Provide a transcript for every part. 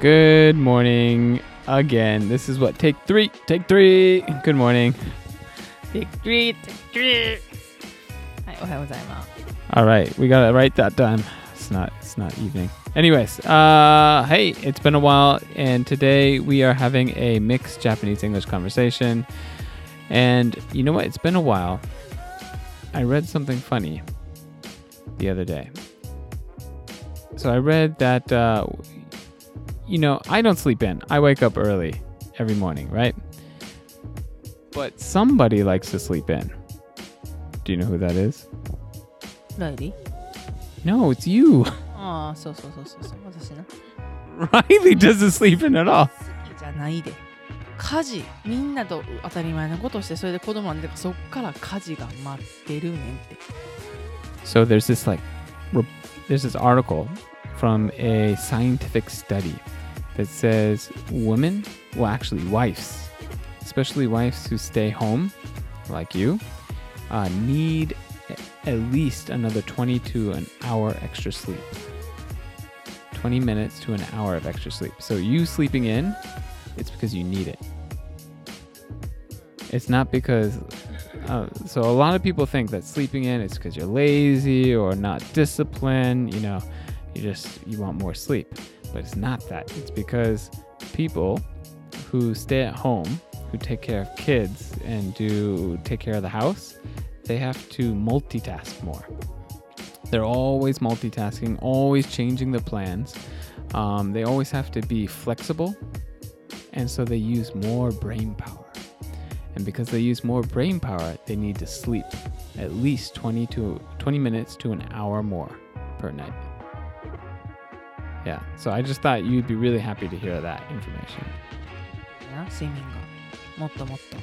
Good morning again. This is what take three, take three. Good morning. Take three, take three. All right, we got it right that time. It's not, it's not evening. Anyways, uh, hey, it's been a while, and today we are having a mixed Japanese English conversation. And you know what? It's been a while. I read something funny the other day. So I read that, uh, you know, I don't sleep in. I wake up early every morning, right? But somebody likes to sleep in. Do you know who that is? ライリー No, it's you. ああ、そうそうそうそうそう。私な。 Riley doesn't sleep in at all. 好きじゃないで。家事、みんなと当たり前のことをして、それで子供が出てからそっから家事が待ってるねんって。 So there's this like, re- there's this article from a scientific study that says women, well, actually wives, especially wives who stay home, like you, uh, need at least another 20 to an hour extra sleep. 20 minutes to an hour of extra sleep. So you sleeping in, it's because you need it. It's not because uh, so a lot of people think that sleeping in is because you're lazy or not disciplined. You know, you just you want more sleep, but it's not that. It's because people who stay at home, who take care of kids and do take care of the house, they have to multitask more. They're always multitasking, always changing the plans. Um, they always have to be flexible, and so they use more brain power And because they use more brain power, they need to sleep at least 20 to 20 minutes to an hour more per night. Yeah, so I just thought you'd be really happy to hear that information. な睡眠が。もっともっと。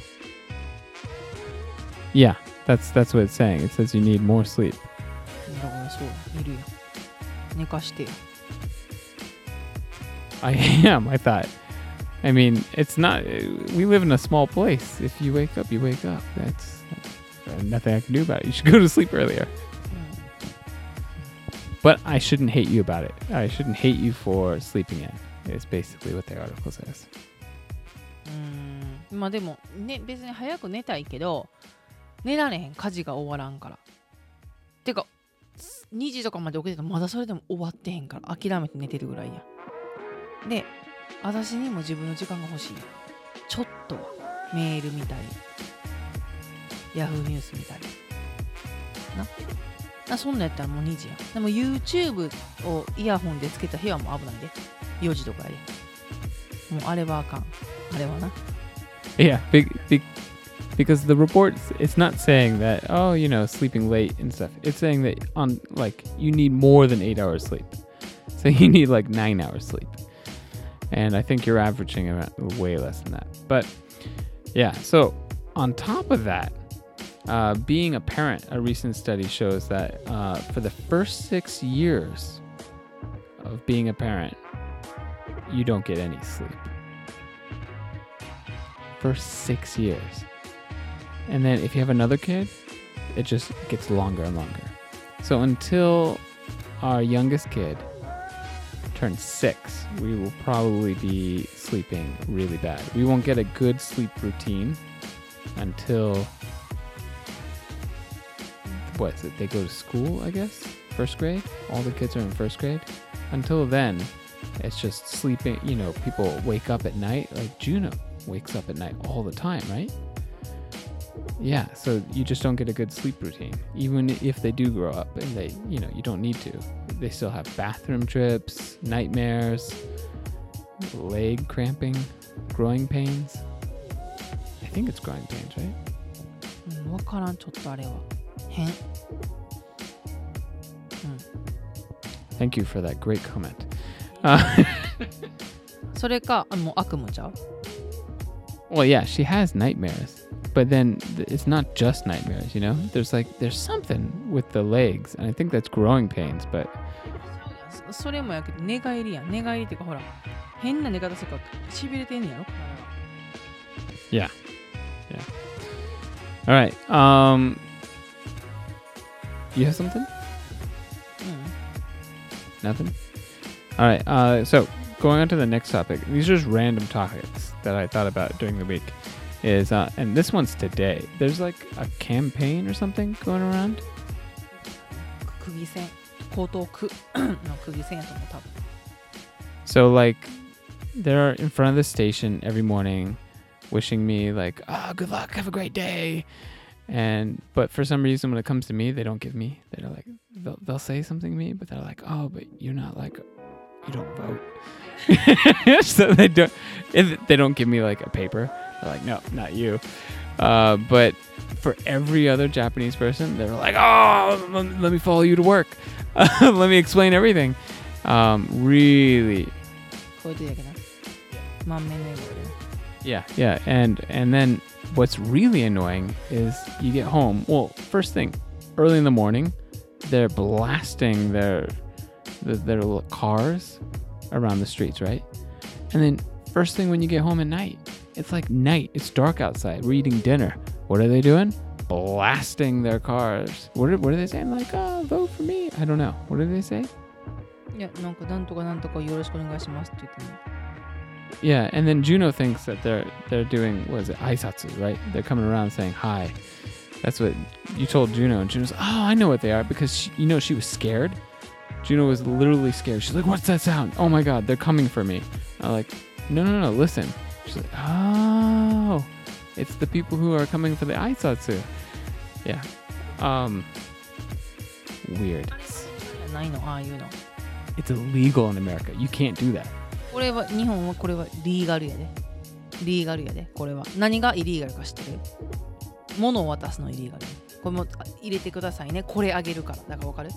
Yeah, that's that's what it's saying. It says you need more sleep. だからそう、いるよ。寝かしてよ。 I am. I thought. I mean, it's not. We live in a small place. If you wake up, you wake up. That's, that's nothing I can do about it. You should go to sleep earlier. But I shouldn't hate you about it. I shouldn't hate you for sleeping in. Is basically what the article says. うーん。まあでも、ね、別に早く寝たいけど、寝られへん、家事が終わらんから。てか、2時とかまで起きててもまだそれでも終わってへんから、諦めて寝てるぐらいや。で、 私にも自分の時間が欲しい。ちょっとはメール見たり、ヤフーニュース見たり。な。なそんなんやったらもう2時や。でも YouTube をイヤホンでつけた部屋もう危ないで。4時とかやで。もうあれはあかん。あれはな。Yeah, big, big, because the report it's not saying that oh you know sleeping late and stuff. It's saying that on like you need more than eight hours sleep, so you need like nine hours sleep, and I think you're averaging way less than that. But yeah, so on top of that, uh, being a parent, a recent study shows that uh, for the first six years of being a parent, you don't get any sleep for six years. And then if you have another kid, it just gets longer and longer. So until our youngest kid turns six, we will probably be sleeping really bad. We won't get a good sleep routine until what is it? They go to school, I guess? First grade? All the kids are in first grade. Until then, it's just sleeping. You know, people wake up at night. Like Juno wakes up at night all the time, right? Yeah, so you just don't get a good sleep routine. Even if they do grow up and they, you know, you don't need to. They still have bathroom trips, nightmares, leg cramping, growing pains. I think it's growing pains, right? うん、わからん、ちょっとあれは。変。 Thank you for that great comment. Uh, それか、あもう悪夢ちゃう well, yeah, she has nightmares, but then th- it's not just nightmares, you know? There's like, there's something with the legs, and I think that's growing pains, but そそれもやけど、寝返りやん。寝返りっていうか、ほら、変な寝方するから、しびれてんねやろ体が Yeah. Yeah. All right. Um you have something? Nothing. All right. Uh, so going on to the next topic. These are just random topics that I thought about during the week. Is uh, and this one's today. There's like a campaign or something going around. 釘線江東区の釘線やと思う多分 So like they're in front of the station every morning wishing me like, "Oh, good luck, have a great day." And but for some reason when it comes to me, they don't give me. They're like they'll, they'll say something to me, but they're like, "Oh, but you're not like you don't vote." so they don't if they don't give me like a paper. They're like, no, not you. Uh, but for every other Japanese person, they're like, oh, let me follow you to work. let me explain everything. Um, really. Yeah, yeah, and and then what's really annoying is you get home. Well, first thing, early in the morning, they're blasting their their, little cars around the streets, right? And then first thing when you get home at night, it's like night, it's dark outside, we're eating dinner. What are they doing? Blasting their cars. What are, what are they saying? Like, oh, vote for me. I don't know. What do they say? Yeah, and then Juno thinks that they're they're doing what is it, aisatsu, right? They're coming around saying hi. That's what you told Juno, and Juno's, oh, I know what they are because she, you know she was scared. Juno was literally scared. She's like, what's that sound? Oh my god, they're coming for me. I'm like, no, no, no, listen. She's like, "Oh, it's the people who are coming for the aisatsu." Yeah, um, weird. ないのああいうの。It's illegal in America. You can't do that. これは日本はこれはリーガルやで。リーガルやでこれは。何がイリーガルか知ってる？物を渡すのイリーガルこれもあ入れてくださいね。これあげるから。だからわかる？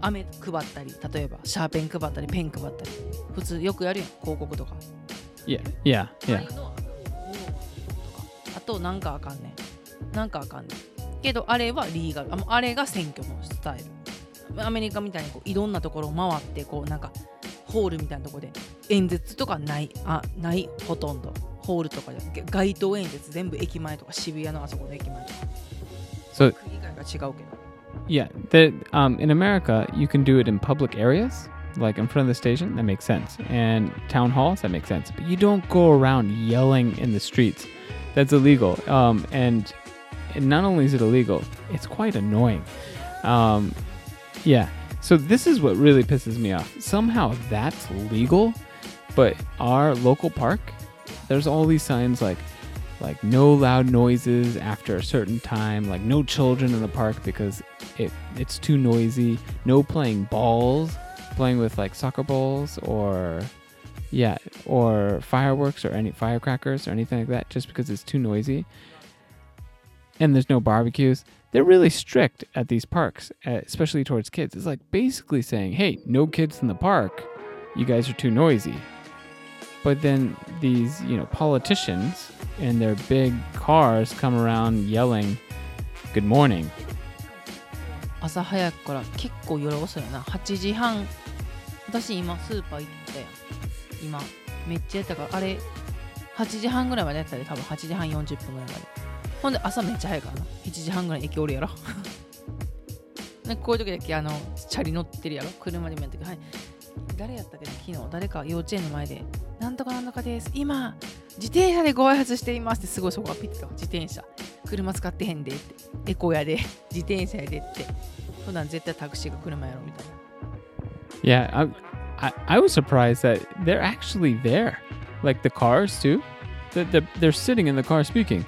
飴配ったり例えばシャーペン配ったりペン配ったり。普通よくやるやん。広告とか Yeah, yeah, yeah. あとなんかあかんねん。なんかあかんねん。けどあれはリーガル。ああれが選挙のスタイル。アメリカみたいにこういろんなところを回ってこうなんかホールみたいなところで演説とかないあないほとんど。ホールとかで街頭演説全部駅前とか渋谷のあそこの駅前とか。So 区議会が違うけど。Yeah, the, um, in America, you can do it in public areas, like in front of the station. That makes sense. And town halls, that makes sense. But you don't go around yelling in the streets. That's illegal. Um, and, not only is it illegal, it's quite annoying. Um, yeah. So this is what really pisses me off. Somehow that's legal, but our local park, there's all these signs like like no loud noises after a certain time, like no children in the park because it it's too noisy, no playing balls, playing with like soccer balls or yeah, or fireworks or any firecrackers or anything like that just because it's too noisy. And there's no barbecues. They're really strict at these parks, uh, especially towards kids. It's like basically saying, "Hey, no kids in the park. You guys are too noisy." But then these, you know, politicians in their big cars come around yelling, "Good morning." 朝早くから結構夜遅いよな8時半 私今スーパー行ったやん今めっちゃやったからあれ8時半ぐらいまでやったで多分8時半40分ぐらいまで。ほんで朝めっちゃ早いからな。7時半ぐらいに駅おるやろ。でこういう時だけあのチャリ乗ってるやろ。車でもやったけどはい。誰やったっけど昨日。誰か幼稚園の前でなんとかなんとかです。今自転車でご挨拶していますってすごいそこアピってたわ自転車。車使ってへんでって。エコやで自転車やでって。普段絶対タクシーが車やろみたいな。Yeah, I, I, I was surprised that they're actually there, like the cars too. That they're, they're sitting in the car speaking.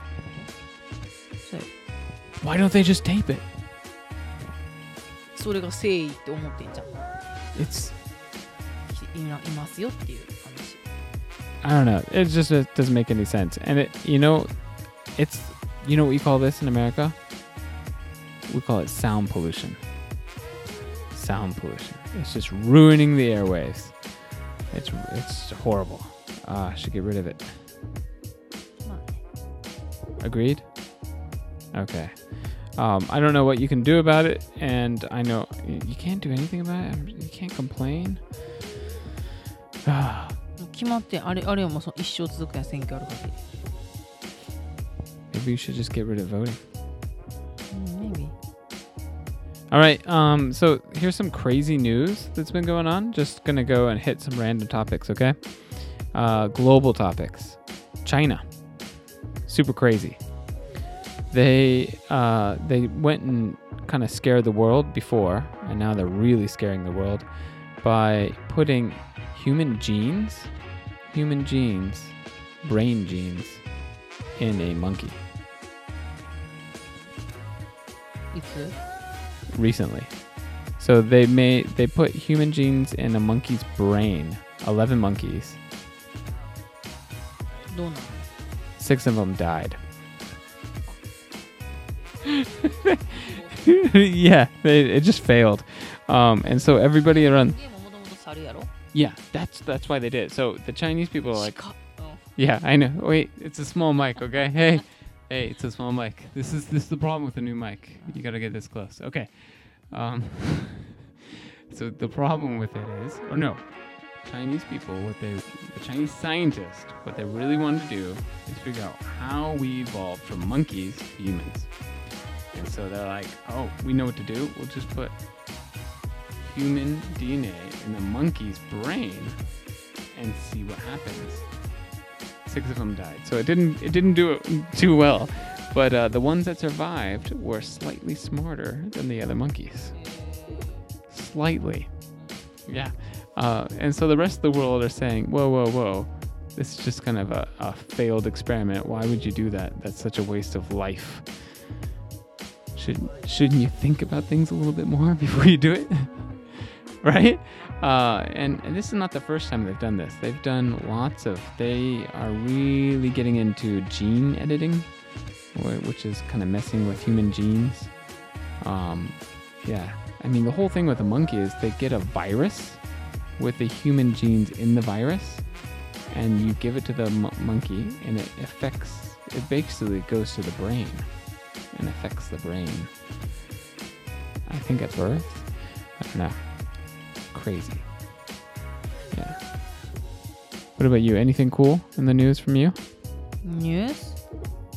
そう Why don't they just tape it? それが誠意って思ってんじゃん It's 今いますよっていう話 I don't know. It just it doesn't make any sense. And it, you know, it's you know what we call this in America? We call it sound pollution. Sound pollution. It's just ruining the airways. It's it's horrible. Ah, I should get rid of it. まあね Agreed? Okay. Um, I don't know what you can do about it, and I know y- you can't do anything about it. You can't complain. Ah, もう決まってんあれあれはもうその一生続くやん選挙ある限り Maybe you should just get rid of voting. All right. Um. So here's some crazy news that's been going on. Just gonna go and hit some random topics. Okay. Uh, global topics. China. Super crazy. They uh they went and kind of scared the world before, and now they're really scaring the world by putting human genes, human genes, brain genes, in a monkey. いつ recently. So they made they put human genes in a monkey's brain. Eleven monkeys. Six of them died. yeah, it, it just failed. Um, and so everybody around. Yeah, that's that's why they did it. So the Chinese people are like, yeah, I know. Wait, it's a small mic, okay? Hey hey, it's a small mic. This is this is the problem with the new mic. You gotta get this close. Okay. Um, so the problem with it is, or no, Chinese people, what they, the Chinese scientists, what they really want to do is figure out how we evolved from monkeys to humans. And so they're like, oh, we know what to do. We'll just put human DNA in the monkey's brain and see what happens. Six of them died, so it didn't it didn't do it too well. But uh, the ones that survived were slightly smarter than the other monkeys. Slightly, yeah. Uh, and so the rest of the world are saying, "Whoa, whoa, whoa! This is just kind of a, a failed experiment. Why would you do that? That's such a waste of life." Should shouldn't you think about things a little bit more before you do it? right? Uh, and, and this is not the first time they've done this. They've done lots of. They are really getting into gene editing, which is kind of messing with human genes. Um, yeah, I mean the whole thing with a monkey is they get a virus with the human genes in the virus, and you give it to the mo- monkey, and it affects. It basically goes to the brain and affects the brain. I think at birth. I don't know Crazy. Yeah. What about you? Anything cool in the news from you? ニュース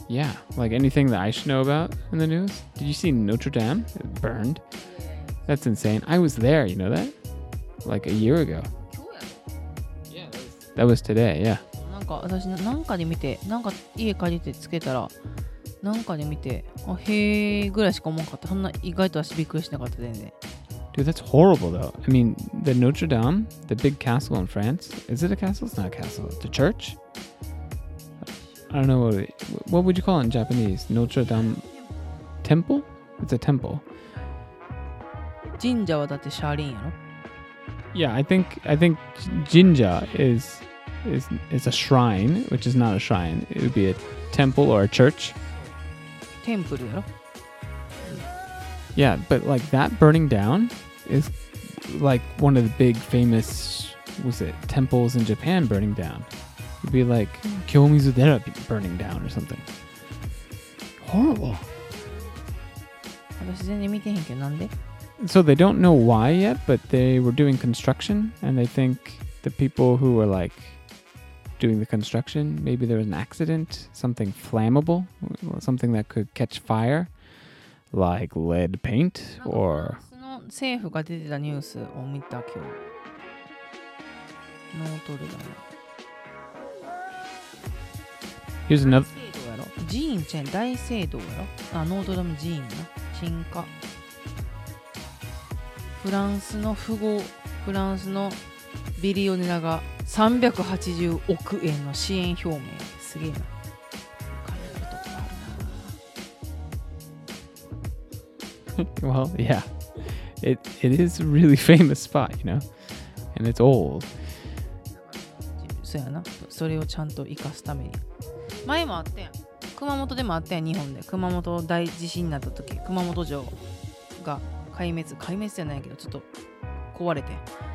Yeah, like anything that I should know about in the news? Did you see Notre Dame? It burned. That's insane. I was there, you know that? Like a year ago. 今日や Yeah, that was today, yeah. なんか私なんかで見てなんか家借りてつけたらなんかで見てあへえぐらいしか思わんかったそんな意外と私びっくりしなかった全然 Dude, that's horrible though. I mean, the Notre Dame, the big castle in France, is it a castle? It's not a castle. It's a church? I don't know what it, what would you call it in Japanese? Notre Dame temple? It's a temple. 神社はだってシャーリンやろ Yeah, I think I think Jinja is is is a shrine, which is not a shrine. It would be a temple or a church. テンプルやろ Yeah, but like that burning down is like one of the big famous was it temples in Japan burning down. It'd be like Kyomizudera burning down or something. Horrible. 私全然見てへんけどなんで So they don't know why yet, but they were doing construction and they think the people who were like doing the construction, maybe there was an accident, something flammable, something that could catch fire, like lead paint なんか or 政府が出てたニュースを見た今日。ノートルダム。Here's another 寺院ちゃん大聖堂やろ？あノートルダム寺院な。鎮火。フランスの富豪フランスのビリオネラが380億円の支援表明。すげえな。お金あるとこあるな。Well, yeah. It it is a really famous spot, you know? And it's old. そうやな。それをちゃんと生かすために。前もあったやん。熊本でもあったやん日本で。熊本大地震になった時。熊本城が壊滅壊滅じゃないけどちょっと壊れて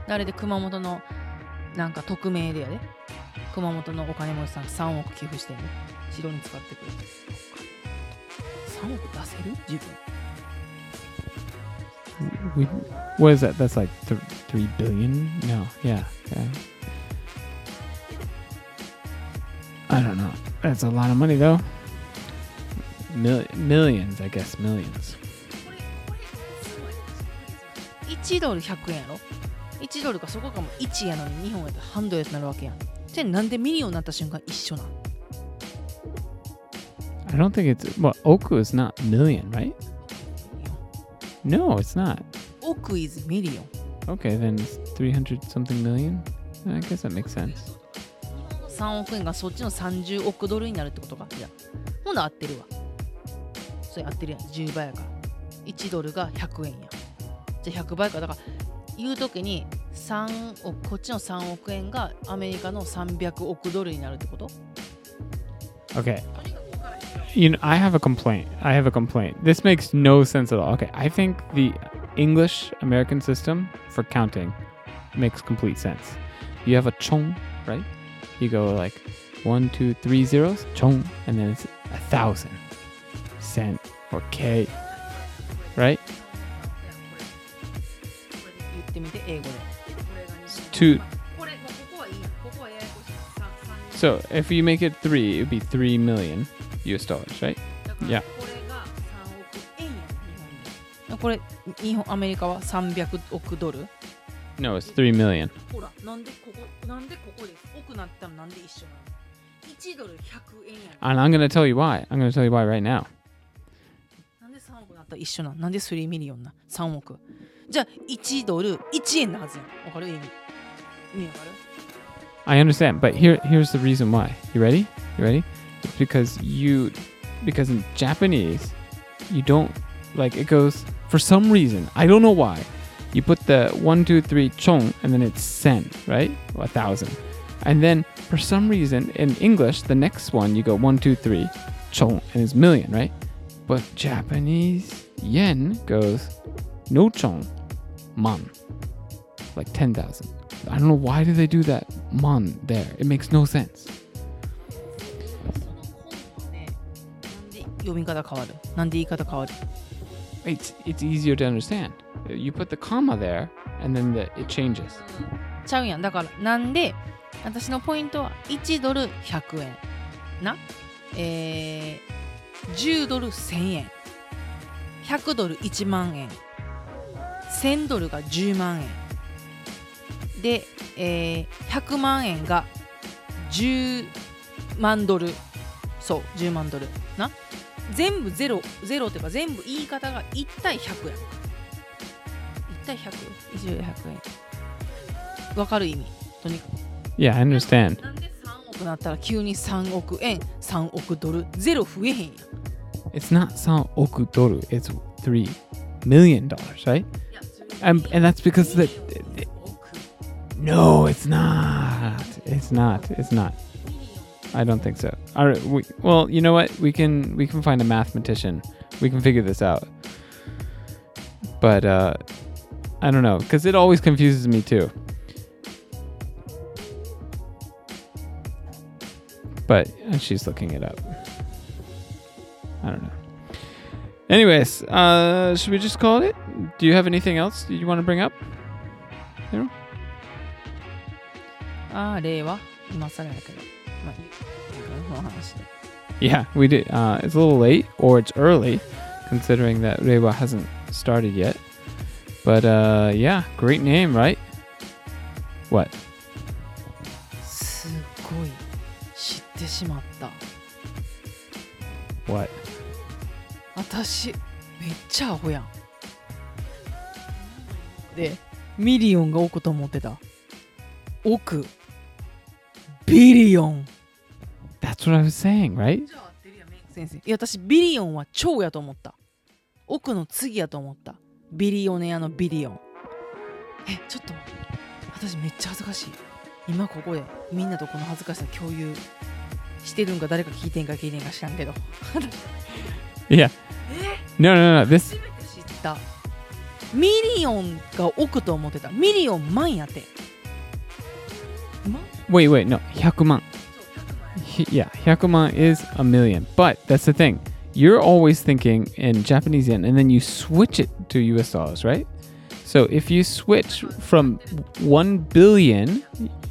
あれで熊本のなんか匿名でやで。熊本のお金持ちさん3億寄付してね。城に使ってくれて。3億出せる？自分。We, what is that? That's like th- three billion? No, yeah, yeah. I don't know. That's a lot of money, though. Mil- millions, I guess, millions. 1ドル100円やろ1ドルがそこがもう1やのに日本やったら半ドルになるわけやんじゃあなんでミリオンになった瞬間一緒なん I don't think it's well. Oku is not million, right? No, it's not. 億 is ミリオン Okay, then it's 300 something million? I guess that makes sense. 3億円がそっちの30億ドルになるってことかいやほんなら合ってるわそれ合ってるやん10倍やから1ドルが100円やじゃあ100倍かだから言う時に3億こっちの3億円がアメリカの300億ドルになるってこと？Okay. you know, I have a complaint. I have a complaint. This makes no sense at all. Okay, I think the English American system for counting makes complete sense. You have a chong, right? You go like one, two, three zeros, chong, and then it's a thousand cent or k, right? Two. So if you make it three, it would be three million. US dollars, right? だから Yeah. これが3億円や日本でこれ日本アメリカは300億ドル No, it's three million. ほらなんでここなんでここです億なったらなんで一緒なの1ドル100円やね And I'm gonna tell you why. I'm gonna tell you why right now. なんで3億なったら一緒なんなんで3ミリオンな3億じゃあ1ドル1円なはずやんわかる意味意味わかる I understand, but here here's the reason why. You ready? You ready? Because you because in Japanese you don't like it goes for some reason. I don't know why. You put the one, two, three chong and then it's sen, right? A thousand. And then for some reason in English, the next one you go one, two, three, chong and it's million, right? But Japanese yen goes no chong, man. Like ten thousand. I don't know why do they do that man there. It makes no sense. 読み方変わる？なんで言い方変わる？It's it's easier to understand. You put the comma there and then the, it changes. ちゃうやん。だからなんで私のポイントは1ドル100円？な？えー、10ドル1000円。100ドル1万円。1000ドルが10万円。で、えー、100万円が10万ドル。そう10万ドル。な全部ゼロゼロっていうか全部言い方が1対100やん1対 100?1 100円わかる意味とにかく Yeah, I understand. なんで3億なったら急に3億円3億ドルゼロ増えへんやん It's not san oku doru. It's three million dollars, right? And and that's because the, the- no, it's not. It's not. It's not. I don't think so. All right. We, well, you know what? We can we can find a mathematician. We can figure this out. But uh, I don't know because it always confuses me too. But uh, she's looking it up. I don't know. Anyways, uh, should we just call it? Do you have anything else you want to bring up? ああ例は今更やけどまあいいこの話で Yeah, we did. Uh, it's a little late, or it's early, considering that Reiwa hasn't started yet. But uh, yeah, great name, right? What? すごい知ってしまった What? 私めっちゃアホやんでミリオンが億と思ってた億ビリオン That's what I was saying, right? 先生いや私ビリオンは超やと思った億の次やと思ったビリオネアのビリオンえちょっと私めっちゃ恥ずかしい今ここでみんなとこの恥ずかしさ共有してるんか誰か聞いてんか聞いてんか知らんけど Yeah. No, no, no. This. 知ったミリオンが億と思ってたミリオン万やって万 Wait, wait. No, hyakuman. そう100万 Yeah, hyakuman is a million. But that's the thing. You're always thinking in Japanese yen, and then you switch it to US dollars, right? So if you switch from 1 billion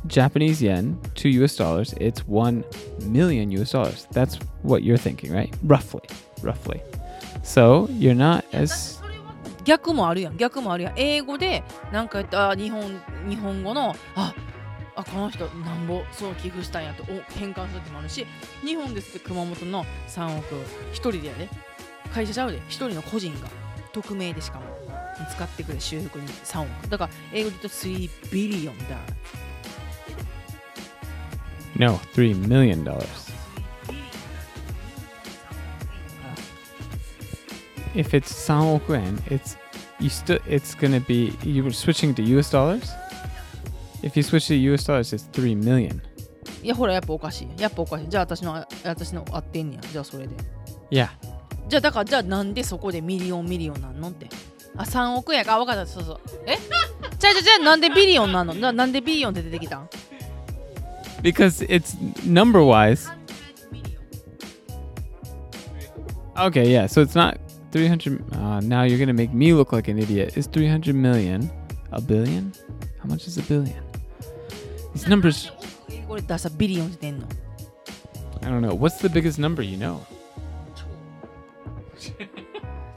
Japanese yen to US dollars, it's 1 million US dollars. That's what you're thinking, right? Roughly. Roughly. So you're not いやだって as. それは 逆もあるやん逆もあるやん英語でなんか言ったあ日本日本語のあ あこの人なんぼそう寄付したんやとお変換するってもあるし日本ですって熊本の3億一人でやで会社ちゃうで一人の個人が匿名でしかも使ってくれ修復に3億だから英語で言うと3ビリオンだ No, three million dollars. If it's 3億円, it's you still it's gonna be you were switching to US dollars? If you switch to US dollars, it's three million. いやほらやっぱおかしいやっぱおかしいじゃあ私のあ私の合ってんねやじゃあそれで Yeah. じゃあだからじゃあなんでそこでミリオンミリオンなんのってあ3億円かあ分かったそうそうえじゃあじゃあじゃあなんでビリオンなんのななんでビリオンって出てきたん Because it's number wise. Okay, yeah. So it's not 300. Uh, now you're gonna make me look like an idiot. Is 300 million a billion? How much is a billion? These numbers. 英語で出したビリオンって出んの I don't know. What's the biggest number you know?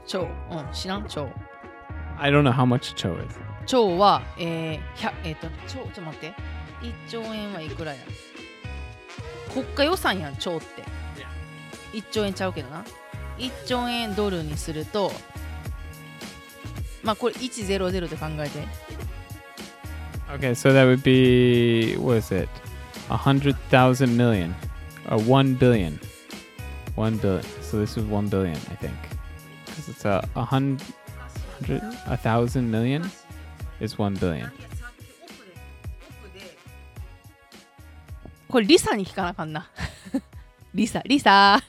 超うん知らん超 I don't know how much cho is. 超はえー、100えっ、と超ちょっと待って1兆円はいくらや国家予算やん超って1兆円ちゃうけどな1兆円ドルにするとまあこれ100で考えて Okay, so that would be what is it? A hundred thousand million, or one billion, one billion. So this is one billion, I think, because it's a a hun- hundred, a thousand million is one billion. これリサに聞かなあかんなリサリサ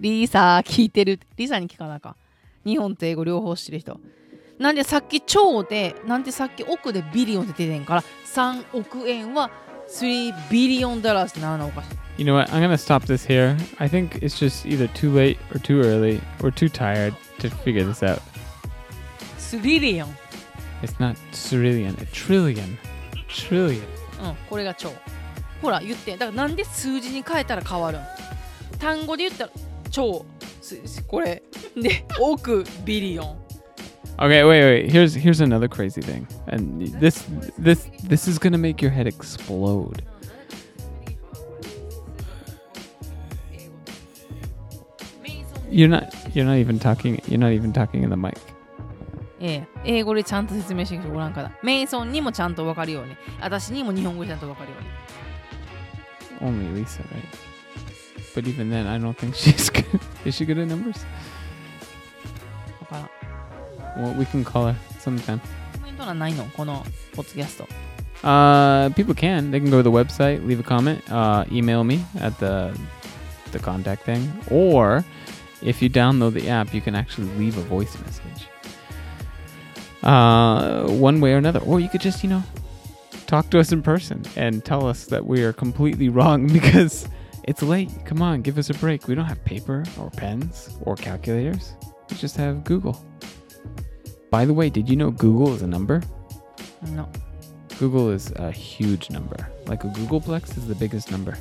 リサ聞いてるリサに聞かなあかん日本と英語両方知ってる人 なんでさっき超でなんでさっき億でビリオンって出てんから3億円は3ビリオンドラーってならなおかしい You know what? I'm gonna stop this here. I think it's just either too late or too early or too tired to figure this out. スリリオン It's not trillion, a trillion, trillion. うんこれが超ほら言ってだからなんで数字に変えたら変わるん単語で言ったら超すこれで億ビリオン Okay, wait, wait. Here's here's another crazy thing, and this this this is gonna make your head explode. You're not you're not even talking you're not even talking in the mic. ええ、英語でちゃんと説明してる人おらんから。メイソンにもちゃんと分かるように。私にも日本語でちゃんと分かるように。 Only Lisa, right? But even then, I don't think she's good. Is she good at numbers? 分からん。 Well, we can call her sometime. コメント欄ないのこのポッドキャスト。 Uh, people can. They can go to the website, leave a comment, uh, email me at the the contact thing, or if you download the app, you can actually leave a voice message. Uh, one way or another, or you could just you know talk to us in person and tell us that we are completely wrong because it's late. Come on, give us a break. We don't have paper or pens or calculators. We just have Google. By the way, did you know googol is a number? No. googol is a huge number. Like a googolplex is the biggest number.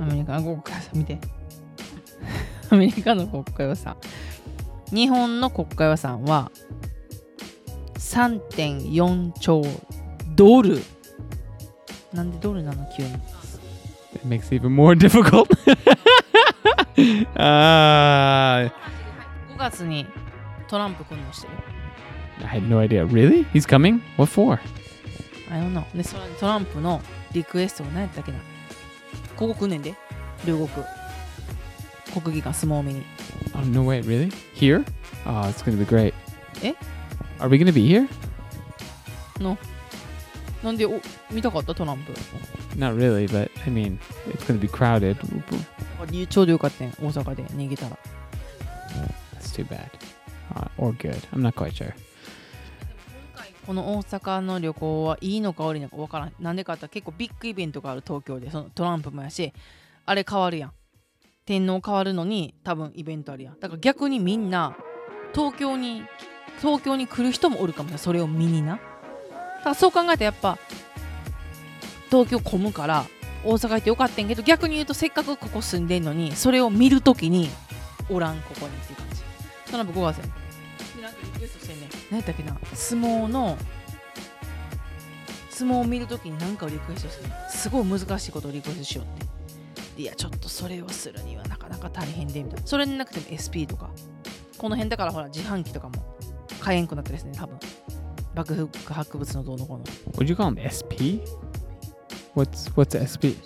アメリカの国会見て。アメリカの国会予算。日本の国会予算は3.4兆ドル。なんでドルなの急に。It makes it even more difficult. ああ。Ah. 月にトランプ来るのしてる。I had no idea. Really? He's coming? What for? I don't know でそれトランプのリクエストが何やったっけなここ来んねんで両国国技館相撲見に Oh, no way. Really? Here? Oh, it's to be great. Eh? Are we to be here? なんでお見たかったトランプ Not really, but I mean, it's to be crowded. ちょうどよかったん大阪で逃げたら too bad. Uh, or good. I'm not quite sure. この大阪の旅行はいいのか悪いのか分からんなんでかって結構ビッグイベントがある東京でそのトランプもやしあれ変わるやん天皇変わるのに多分イベントあるやんだから逆にみんな東京に東京に来る人もおるかもしれないそれを見になだそう考えたらやっぱ東京混むから大阪行ってよかったんけど逆に言うとせっかくここ住んでんのにそれを見るときにおらんここにっていう感じトナブ5月やんでなんかリクエストしてんね何やったっけな？相撲の相撲を見るときに何かをリクエストしてんねすごい難しいことをリクエストしようって。いやちょっとそれをするにはなかなか大変でみたいな。それになくても SP とか。この辺だからほら自販機とかも買えんくなったりですね多分。爆風博物のどうのこうの。Would you call them SP? What's what's SP?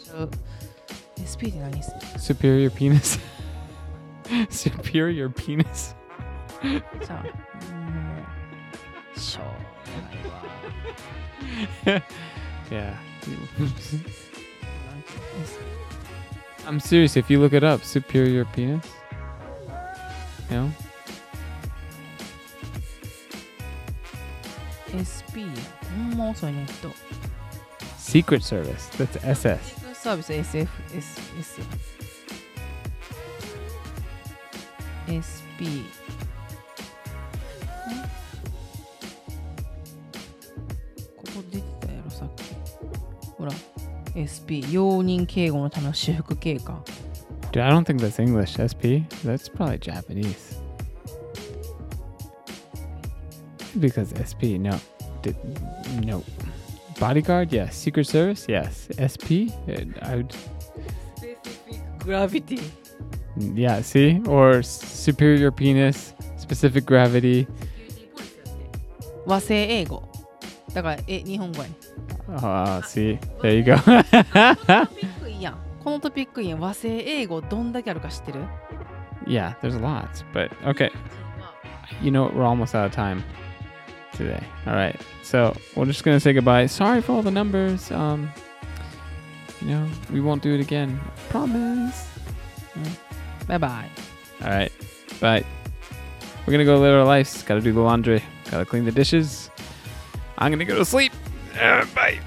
SP って何？す Superior penis? Superior penis? じゃあもうしょうがないわ Yeah. なんていうの I'm serious. If you look it up, superior penis. You know? SP ほんま遅いネット Secret Service. That's SS. サービス SFS や SP SP 容認警護のための私服警官 Dude, I don't think that's English. SP. That's probably Japanese. Because SP, no, Did, no. Bodyguard, yes. Secret Service, yes. SP, uh, I would, グラビティ yeah. See, or superior penis, specific gravity. 和製英語だからえ日本語やね Uh, see, there you go. トピックいいやんこのトピックいいやん和製英語どんだけあるか知ってる yeah, there's lots, but okay. You know what? We're almost out of time today. All right, so we're just gonna say goodbye. Sorry for all the numbers. Um, you know, we won't do it again. Promise. バイバイ All right, bye. We're gonna go live our lives. Gotta do the laundry. Gotta clean the dishes. I'm gonna go to sleep. Uh, bye.